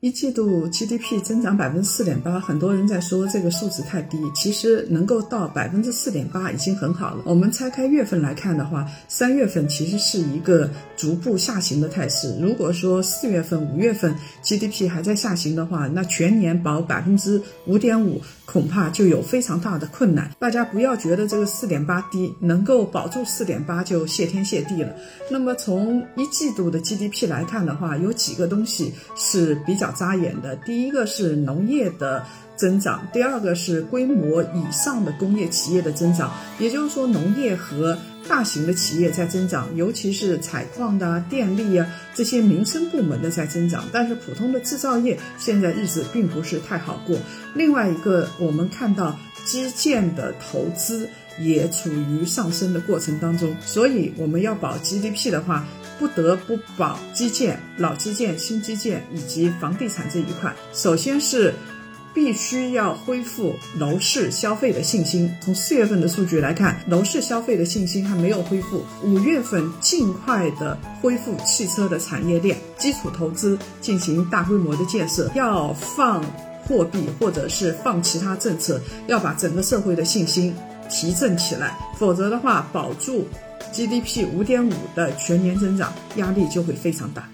一季度 GDP 增长百分之四点八，很多人在说这个数字太低，其实能够到百分之四点八已经很好了。我们拆开月份来看的话，三月份其实是一个逐步下行的态势。如果说四月份、五月份 GDP 还在下行的话，那全年保百分之五点五恐怕就有非常大的困难。大家不要觉得这个四点八低，能够保住四点八就谢天谢地了。那么从一季度的 GDP 来看的话，有几个东西是比较。扎眼的第一个是农业的增长，第二个是规模以上的工业企业的增长，也就是说农业和大型的企业在增长，尤其是采矿的、电力啊这些民生部门的在增长，但是普通的制造业现在日子并不是太好过。另外一个，我们看到基建的投资也处于上升的过程当中，所以我们要保 GDP 的话。不得不保基建、老基建、新基建以及房地产这一块。首先是必须要恢复楼市消费的信心。从四月份的数据来看，楼市消费的信心还没有恢复。五月份尽快的恢复汽车的产业链，基础投资进行大规模的建设，要放货币或者是放其他政策，要把整个社会的信心提振起来。否则的话，保住。GDP 五点五的全年增长压力就会非常大。